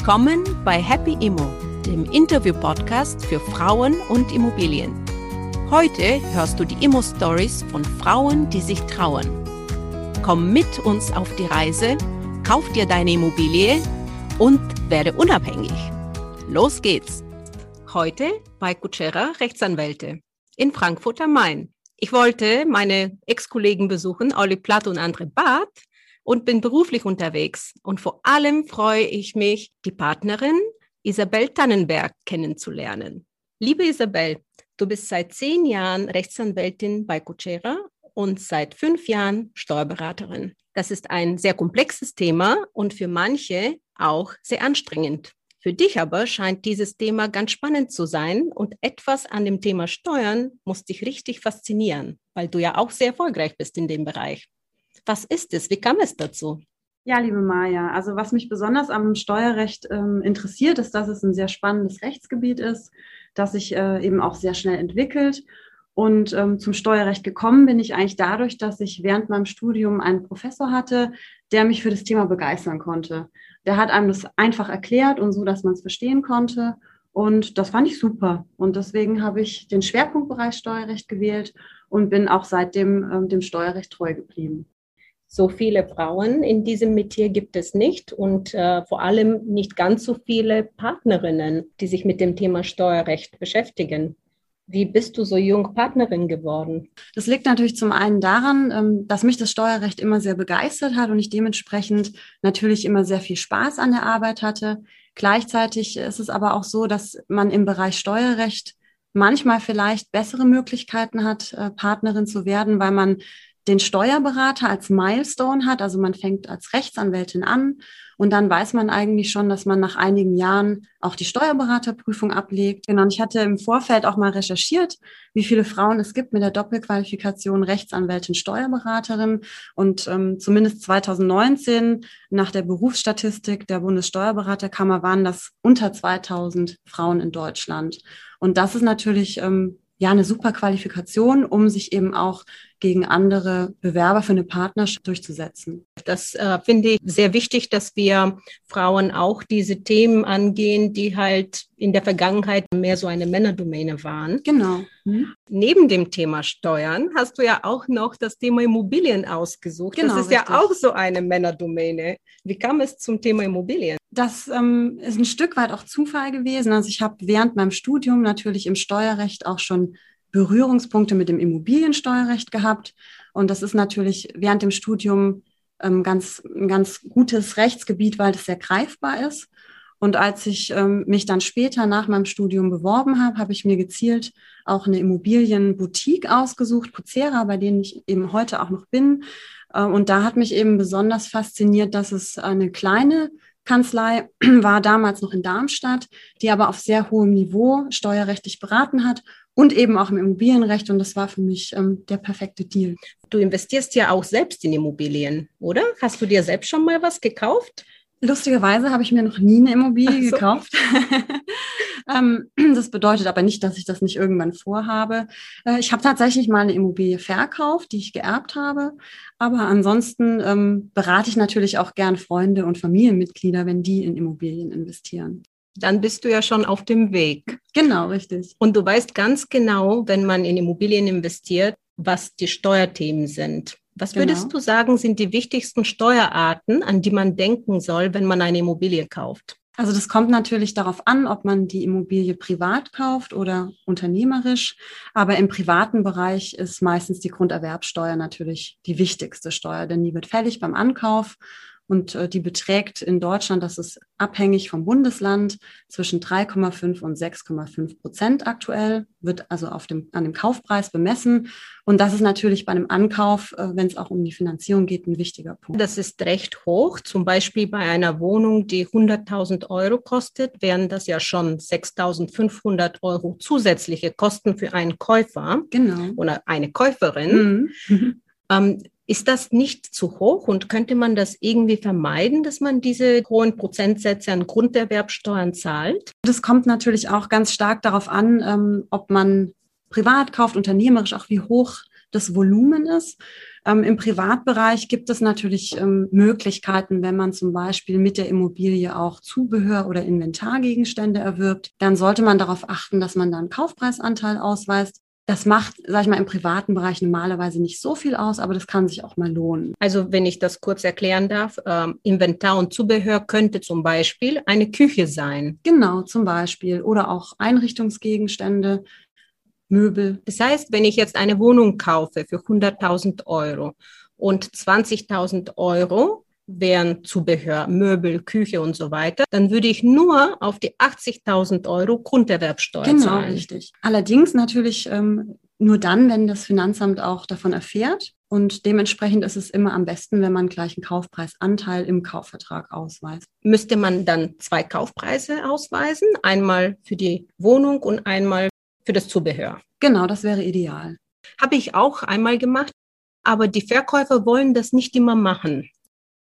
Willkommen bei Happy Immo, dem Interview-Podcast für Frauen und Immobilien. Heute hörst du die Immo-Stories von Frauen, die sich trauen. Komm mit uns auf die Reise, kauf dir deine Immobilie und werde unabhängig. Los geht's! Heute bei Kutschera Rechtsanwälte in Frankfurt am Main. Ich wollte meine Ex-Kollegen besuchen, Olli Platt und Andre Barth, und bin beruflich unterwegs. Und vor allem freue ich mich, die Partnerin Isabel Tannenberg kennenzulernen. Liebe Isabel, du bist seit zehn Jahren Rechtsanwältin bei Kutschera und seit fünf Jahren Steuerberaterin. Das ist ein sehr komplexes Thema und für manche auch sehr anstrengend. Für dich aber scheint dieses Thema ganz spannend zu sein und etwas an dem Thema Steuern muss dich richtig faszinieren, weil du ja auch sehr erfolgreich bist in dem Bereich. Was ist es? Wie kam es dazu? Ja, liebe Maja, also was mich besonders am Steuerrecht ähm, interessiert, ist, dass es ein sehr spannendes Rechtsgebiet ist, das sich äh, eben auch sehr schnell entwickelt. Und ähm, zum Steuerrecht gekommen bin ich eigentlich dadurch, dass ich während meinem Studium einen Professor hatte, der mich für das Thema begeistern konnte. Der hat einem das einfach erklärt und so, dass man es verstehen konnte. Und das fand ich super. Und deswegen habe ich den Schwerpunktbereich Steuerrecht gewählt und bin auch seitdem ähm, dem Steuerrecht treu geblieben. So viele Frauen in diesem Metier gibt es nicht und äh, vor allem nicht ganz so viele Partnerinnen, die sich mit dem Thema Steuerrecht beschäftigen. Wie bist du so jung Partnerin geworden? Das liegt natürlich zum einen daran, ähm, dass mich das Steuerrecht immer sehr begeistert hat und ich dementsprechend natürlich immer sehr viel Spaß an der Arbeit hatte. Gleichzeitig ist es aber auch so, dass man im Bereich Steuerrecht manchmal vielleicht bessere Möglichkeiten hat, äh, Partnerin zu werden, weil man den Steuerberater als Milestone hat. Also man fängt als Rechtsanwältin an und dann weiß man eigentlich schon, dass man nach einigen Jahren auch die Steuerberaterprüfung ablegt. Genau. Und ich hatte im Vorfeld auch mal recherchiert, wie viele Frauen es gibt mit der Doppelqualifikation Rechtsanwältin, Steuerberaterin. Und ähm, zumindest 2019 nach der Berufsstatistik der Bundessteuerberaterkammer waren das unter 2000 Frauen in Deutschland. Und das ist natürlich ähm, ja eine super Qualifikation, um sich eben auch gegen andere Bewerber für eine Partnerschaft durchzusetzen. Das äh, finde ich sehr wichtig, dass wir Frauen auch diese Themen angehen, die halt in der Vergangenheit mehr so eine Männerdomäne waren. Genau. Mhm. Neben dem Thema Steuern hast du ja auch noch das Thema Immobilien ausgesucht. Genau, das ist richtig. ja auch so eine Männerdomäne. Wie kam es zum Thema Immobilien? Das ähm, ist ein Stück weit auch Zufall gewesen. Also ich habe während meinem Studium natürlich im Steuerrecht auch schon Berührungspunkte mit dem Immobiliensteuerrecht gehabt. Und das ist natürlich während dem Studium ähm, ganz, ein ganz gutes Rechtsgebiet, weil das sehr greifbar ist. Und als ich ähm, mich dann später nach meinem Studium beworben habe, habe ich mir gezielt auch eine Immobilienboutique ausgesucht, Pucera, bei denen ich eben heute auch noch bin. Äh, und da hat mich eben besonders fasziniert, dass es eine kleine Kanzlei war damals noch in Darmstadt, die aber auf sehr hohem Niveau steuerrechtlich beraten hat und eben auch im Immobilienrecht. Und das war für mich ähm, der perfekte Deal. Du investierst ja auch selbst in Immobilien, oder? Hast du dir selbst schon mal was gekauft? Lustigerweise habe ich mir noch nie eine Immobilie so. gekauft. ähm, das bedeutet aber nicht, dass ich das nicht irgendwann vorhabe. Äh, ich habe tatsächlich mal eine Immobilie verkauft, die ich geerbt habe. Aber ansonsten ähm, berate ich natürlich auch gern Freunde und Familienmitglieder, wenn die in Immobilien investieren dann bist du ja schon auf dem Weg. Genau, richtig. Und du weißt ganz genau, wenn man in Immobilien investiert, was die Steuerthemen sind. Was würdest genau. du sagen, sind die wichtigsten Steuerarten, an die man denken soll, wenn man eine Immobilie kauft? Also das kommt natürlich darauf an, ob man die Immobilie privat kauft oder unternehmerisch. Aber im privaten Bereich ist meistens die Grunderwerbsteuer natürlich die wichtigste Steuer, denn die wird fällig beim Ankauf und äh, die beträgt in Deutschland, das ist abhängig vom Bundesland, zwischen 3,5 und 6,5 Prozent aktuell, wird also auf dem, an dem Kaufpreis bemessen. Und das ist natürlich bei einem Ankauf, äh, wenn es auch um die Finanzierung geht, ein wichtiger Punkt. Das ist recht hoch. Zum Beispiel bei einer Wohnung, die 100.000 Euro kostet, wären das ja schon 6.500 Euro zusätzliche Kosten für einen Käufer genau. oder eine Käuferin. Mhm. Ähm, ist das nicht zu hoch und könnte man das irgendwie vermeiden, dass man diese hohen Prozentsätze an Grunderwerbsteuern zahlt? Das kommt natürlich auch ganz stark darauf an, ähm, ob man privat kauft, unternehmerisch, auch wie hoch das Volumen ist. Ähm, Im Privatbereich gibt es natürlich ähm, Möglichkeiten, wenn man zum Beispiel mit der Immobilie auch Zubehör oder Inventargegenstände erwirbt, dann sollte man darauf achten, dass man dann Kaufpreisanteil ausweist. Das macht, sag ich mal, im privaten Bereich normalerweise nicht so viel aus, aber das kann sich auch mal lohnen. Also wenn ich das kurz erklären darf, ähm, Inventar und Zubehör könnte zum Beispiel eine Küche sein. Genau, zum Beispiel. Oder auch Einrichtungsgegenstände, Möbel. Das heißt, wenn ich jetzt eine Wohnung kaufe für 100.000 Euro und 20.000 Euro wären Zubehör, Möbel, Küche und so weiter, dann würde ich nur auf die 80.000 Euro Grunderwerbsteuer genau, zahlen. Genau, richtig. Allerdings natürlich ähm, nur dann, wenn das Finanzamt auch davon erfährt. Und dementsprechend ist es immer am besten, wenn man gleich einen Kaufpreisanteil im Kaufvertrag ausweist. Müsste man dann zwei Kaufpreise ausweisen? Einmal für die Wohnung und einmal für das Zubehör. Genau, das wäre ideal. Habe ich auch einmal gemacht, aber die Verkäufer wollen das nicht immer machen.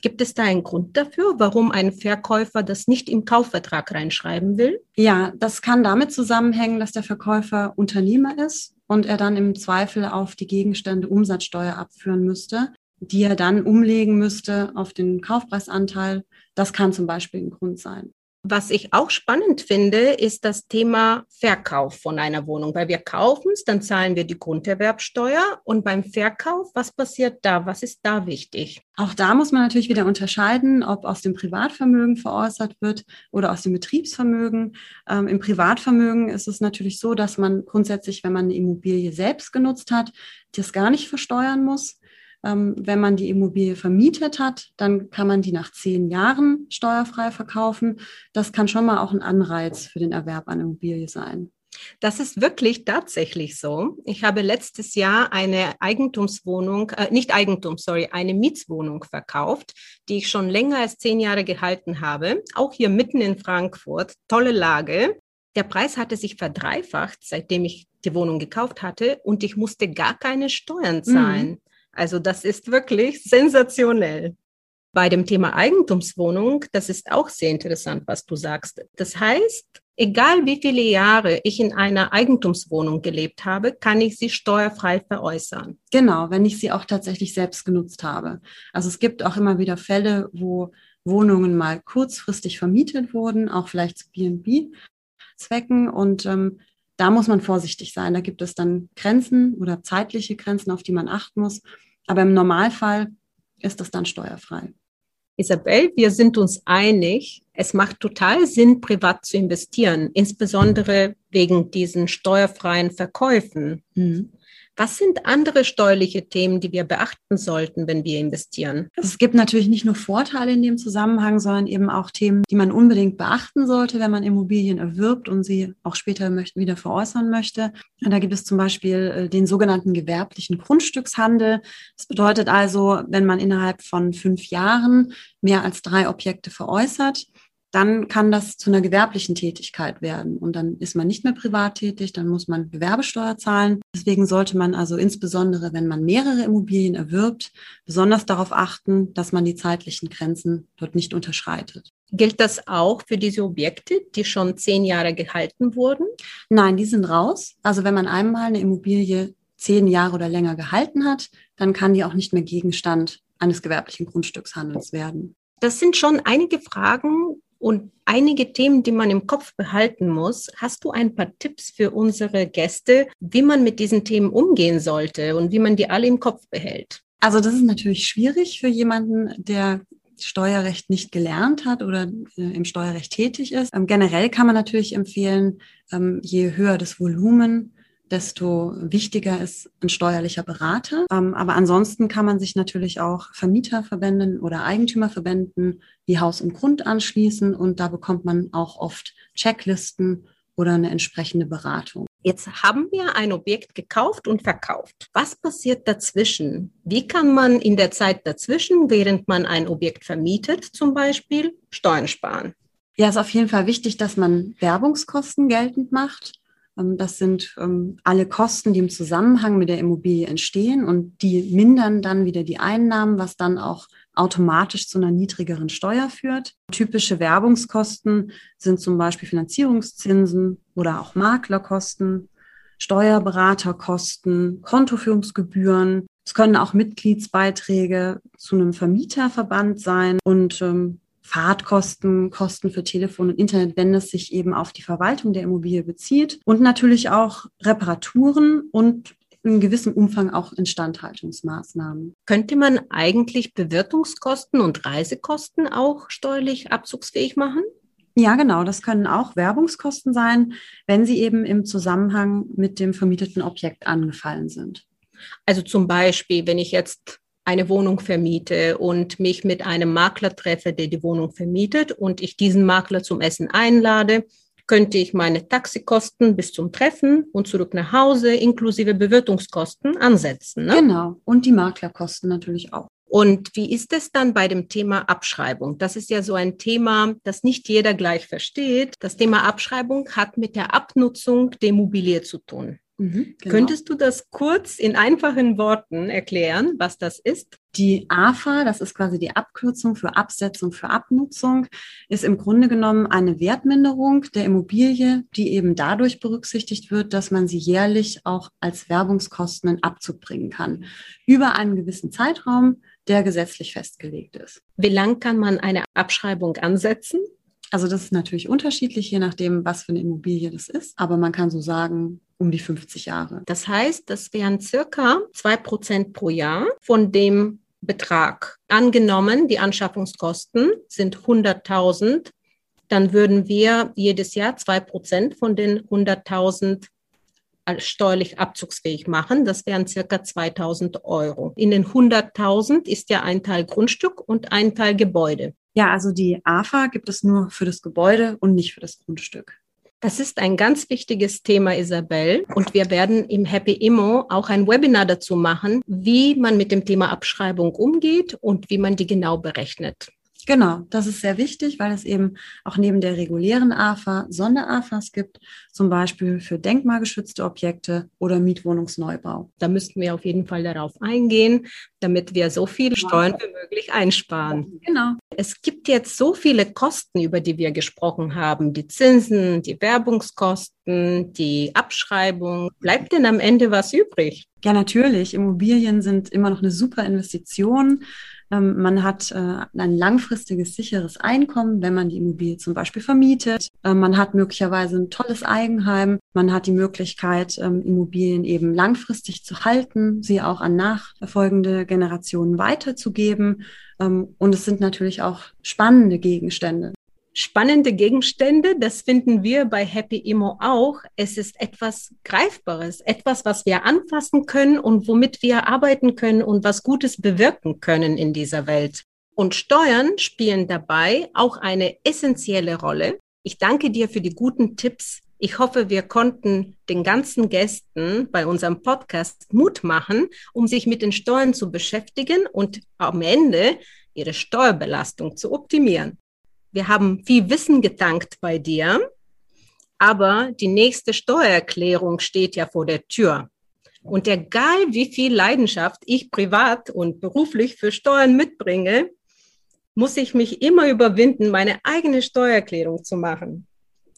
Gibt es da einen Grund dafür, warum ein Verkäufer das nicht im Kaufvertrag reinschreiben will? Ja, das kann damit zusammenhängen, dass der Verkäufer Unternehmer ist und er dann im Zweifel auf die Gegenstände Umsatzsteuer abführen müsste, die er dann umlegen müsste auf den Kaufpreisanteil. Das kann zum Beispiel ein Grund sein. Was ich auch spannend finde, ist das Thema Verkauf von einer Wohnung, weil wir kaufen es, dann zahlen wir die Grunderwerbsteuer und beim Verkauf, was passiert da? Was ist da wichtig? Auch da muss man natürlich wieder unterscheiden, ob aus dem Privatvermögen veräußert wird oder aus dem Betriebsvermögen. Ähm, Im Privatvermögen ist es natürlich so, dass man grundsätzlich, wenn man eine Immobilie selbst genutzt hat, das gar nicht versteuern muss. Ähm, wenn man die Immobilie vermietet hat, dann kann man die nach zehn Jahren steuerfrei verkaufen. Das kann schon mal auch ein Anreiz für den Erwerb einer Immobilie sein. Das ist wirklich tatsächlich so. Ich habe letztes Jahr eine Eigentumswohnung, äh, nicht Eigentum, sorry, eine Mietswohnung verkauft, die ich schon länger als zehn Jahre gehalten habe. Auch hier mitten in Frankfurt. Tolle Lage. Der Preis hatte sich verdreifacht, seitdem ich die Wohnung gekauft hatte und ich musste gar keine Steuern zahlen. Mhm. Also das ist wirklich sensationell. Bei dem Thema Eigentumswohnung, das ist auch sehr interessant, was du sagst. Das heißt, egal wie viele Jahre ich in einer Eigentumswohnung gelebt habe, kann ich sie steuerfrei veräußern. Genau, wenn ich sie auch tatsächlich selbst genutzt habe. Also es gibt auch immer wieder Fälle, wo Wohnungen mal kurzfristig vermietet wurden, auch vielleicht zu B&B-Zwecken. Und ähm, da muss man vorsichtig sein. Da gibt es dann Grenzen oder zeitliche Grenzen, auf die man achten muss. Aber im Normalfall ist das dann steuerfrei. Isabel, wir sind uns einig, es macht total Sinn, privat zu investieren, insbesondere wegen diesen steuerfreien Verkäufen. Mhm. Was sind andere steuerliche Themen, die wir beachten sollten, wenn wir investieren? Es gibt natürlich nicht nur Vorteile in dem Zusammenhang, sondern eben auch Themen, die man unbedingt beachten sollte, wenn man Immobilien erwirbt und sie auch später wieder veräußern möchte. Da gibt es zum Beispiel äh, den sogenannten gewerblichen Grundstückshandel. Das bedeutet also, wenn man innerhalb von fünf Jahren mehr als drei Objekte veräußert, dann kann das zu einer gewerblichen Tätigkeit werden. Und dann ist man nicht mehr privat tätig, dann muss man Gewerbesteuer zahlen. Deswegen sollte man also insbesondere, wenn man mehrere Immobilien erwirbt, besonders darauf achten, dass man die zeitlichen Grenzen dort nicht unterschreitet. Gilt das auch für diese Objekte, die schon zehn Jahre gehalten wurden? Nein, die sind raus. Also wenn man einmal eine Immobilie zehn Jahre oder länger gehalten hat, dann kann die auch nicht mehr Gegenstand eines gewerblichen Grundstückshandels werden. Das sind schon einige Fragen, und einige Themen, die man im Kopf behalten muss. Hast du ein paar Tipps für unsere Gäste, wie man mit diesen Themen umgehen sollte und wie man die alle im Kopf behält? Also das ist natürlich schwierig für jemanden, der Steuerrecht nicht gelernt hat oder äh, im Steuerrecht tätig ist. Ähm, generell kann man natürlich empfehlen, ähm, je höher das Volumen, desto wichtiger ist ein steuerlicher Berater. Ähm, aber ansonsten kann man sich natürlich auch Vermieterverbänden oder Eigentümerverbänden wie Haus und Grund anschließen und da bekommt man auch oft Checklisten oder eine entsprechende Beratung. Jetzt haben wir ein Objekt gekauft und verkauft. Was passiert dazwischen? Wie kann man in der Zeit dazwischen, während man ein Objekt vermietet, zum Beispiel, Steuern sparen? Ja, ist auf jeden Fall wichtig, dass man Werbungskosten geltend macht. Ähm, das sind ähm, alle Kosten, die im Zusammenhang mit der Immobilie entstehen und die mindern dann wieder die Einnahmen, was dann auch automatisch zu einer niedrigeren Steuer führt. Typische Werbungskosten sind zum Beispiel Finanzierungszinsen oder auch Maklerkosten. Steuerberaterkosten, Kontoführungsgebühren. Es können auch Mitgliedsbeiträge zu einem Vermieterverband sein und ähm, Fahrtkosten, Kosten für Telefon und Internet, wenn es sich eben auf die Verwaltung der Immobilie bezieht und natürlich auch Reparaturen und in gewissem Umfang auch Instandhaltungsmaßnahmen. Könnte man eigentlich Bewirtungskosten und Reisekosten auch steuerlich abzugsfähig machen? Ja, genau. Das können auch Werbungskosten sein, wenn sie eben im Zusammenhang mit dem vermieteten Objekt angefallen sind. Also zum Beispiel, wenn ich jetzt eine Wohnung vermiete und mich mit einem Makler treffe, der die Wohnung vermietet und ich diesen Makler zum Essen einlade, könnte ich meine Taxikosten bis zum Treffen und zurück nach Hause inklusive Bewirtungskosten ansetzen. Ne? Genau. Und die Maklerkosten natürlich auch. Und wie ist es dann bei dem Thema Abschreibung? Das ist ja so ein Thema, das nicht jeder gleich versteht. Das Thema Abschreibung hat mit der Abnutzung der Immobilie zu tun. Mhm, genau. Könntest du das kurz in einfachen Worten erklären, was das ist? Die AFA, das ist quasi die Abkürzung für Absetzung für Abnutzung, ist im Grunde genommen eine Wertminderung der Immobilie, die eben dadurch berücksichtigt wird, dass man sie jährlich auch als Werbungskosten in Abzug bringen kann. Über einen gewissen Zeitraum, der gesetzlich festgelegt ist. Wie lang kann man eine Abschreibung ansetzen? Also das ist natürlich unterschiedlich, je nachdem, was für eine Immobilie das ist. Aber man kann so sagen, um die 50 Jahre. Das heißt, das wären circa zwei Prozent pro Jahr von dem Betrag. Angenommen, die Anschaffungskosten sind 100.000, dann würden wir jedes Jahr zwei Prozent von den 100.000 steuerlich abzugsfähig machen. Das wären circa 2000 Euro. In den 100.000 ist ja ein Teil Grundstück und ein Teil Gebäude. Ja, also die AFA gibt es nur für das Gebäude und nicht für das Grundstück. Das ist ein ganz wichtiges Thema, Isabel. Und wir werden im Happy Immo auch ein Webinar dazu machen, wie man mit dem Thema Abschreibung umgeht und wie man die genau berechnet. Genau, das ist sehr wichtig, weil es eben auch neben der regulären AFA Sonder-AFAs gibt, zum Beispiel für denkmalgeschützte Objekte oder Mietwohnungsneubau. Da müssten wir auf jeden Fall darauf eingehen, damit wir so viele Steuern wie möglich einsparen. Genau. Es gibt jetzt so viele Kosten, über die wir gesprochen haben, die Zinsen, die Werbungskosten, die Abschreibung. Bleibt denn am Ende was übrig? Ja, natürlich. Immobilien sind immer noch eine super Investition. Ähm, man hat äh, ein langfristiges, sicheres Einkommen, wenn man die Immobilie zum Beispiel vermietet. Ähm, man hat möglicherweise ein tolles Eigenheim. Man hat die Möglichkeit, ähm, Immobilien eben langfristig zu halten, sie auch an nachfolgende Generationen weiterzugeben. Und es sind natürlich auch spannende Gegenstände spannende Gegenstände. Das finden wir bei Happy Immo auch. Es ist etwas Greifbares, etwas, was wir anfassen können und womit wir arbeiten können und was Gutes bewirken können in dieser Welt. Und Steuern spielen dabei auch eine essentielle Rolle. Ich danke dir für die guten Tipps. Ich hoffe, wir konnten den ganzen Gästen bei unserem Podcast Mut machen, um sich mit den Steuern zu beschäftigen und am Ende ihre Steuerbelastung zu optimieren wir haben viel Wissen getankt bei dir, aber die nächste Steuererklärung steht ja vor der Tür. Und egal wie viel Leidenschaft ich privat und beruflich für Steuern mitbringe, muss ich mich immer überwinden, meine eigene Steuererklärung zu machen.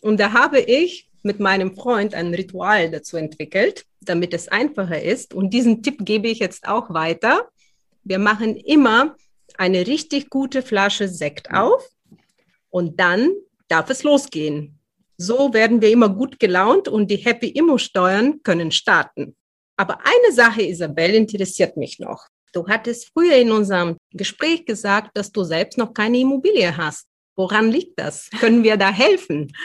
Und da habe ich mit meinem Freund ein Ritual dazu entwickelt, damit es einfacher ist. Und diesen Tipp gebe ich jetzt auch weiter. Wir machen immer eine richtig gute Flasche Sekt auf und dann darf es losgehen. So werden wir immer gut gelaunt und die Happy Immo Steuern können starten. Aber eine Sache, Isabel, interessiert mich noch. Du hattest früher in unserem Gespräch gesagt, dass du selbst noch keine Immobilie hast. Woran liegt das? Können wir da helfen?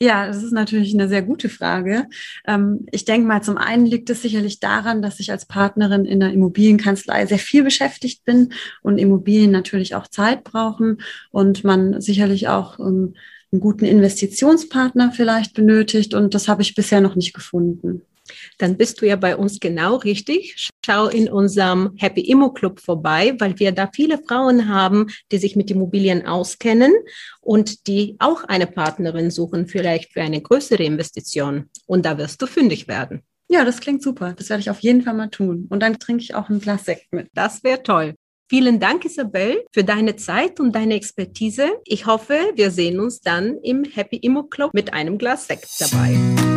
Ja, das ist natürlich eine sehr gute Frage. Ähm, ich denke mal, zum einen liegt es sicherlich daran, dass ich als Partnerin in der Immobilienkanzlei sehr viel beschäftigt bin und Immobilien natürlich auch Zeit brauchen und man sicherlich auch ähm, einen guten Investitionspartner vielleicht benötigt und das habe ich bisher noch nicht gefunden dann bist du ja bei uns genau richtig. Schau in unserem Happy Immo Club vorbei, weil wir da viele Frauen haben, die sich mit Immobilien auskennen und die auch eine Partnerin suchen, vielleicht für eine größere Investition. Und da wirst du fündig werden. Ja, das klingt super. Das werde ich auf jeden Fall mal tun. Und dann trinke ich auch ein Glas Sekt mit. Das wäre toll. Vielen Dank, Isabel, für deine Zeit und deine Expertise. Ich hoffe, wir sehen uns dann im Happy Immo Club mit einem Glas Sekt dabei.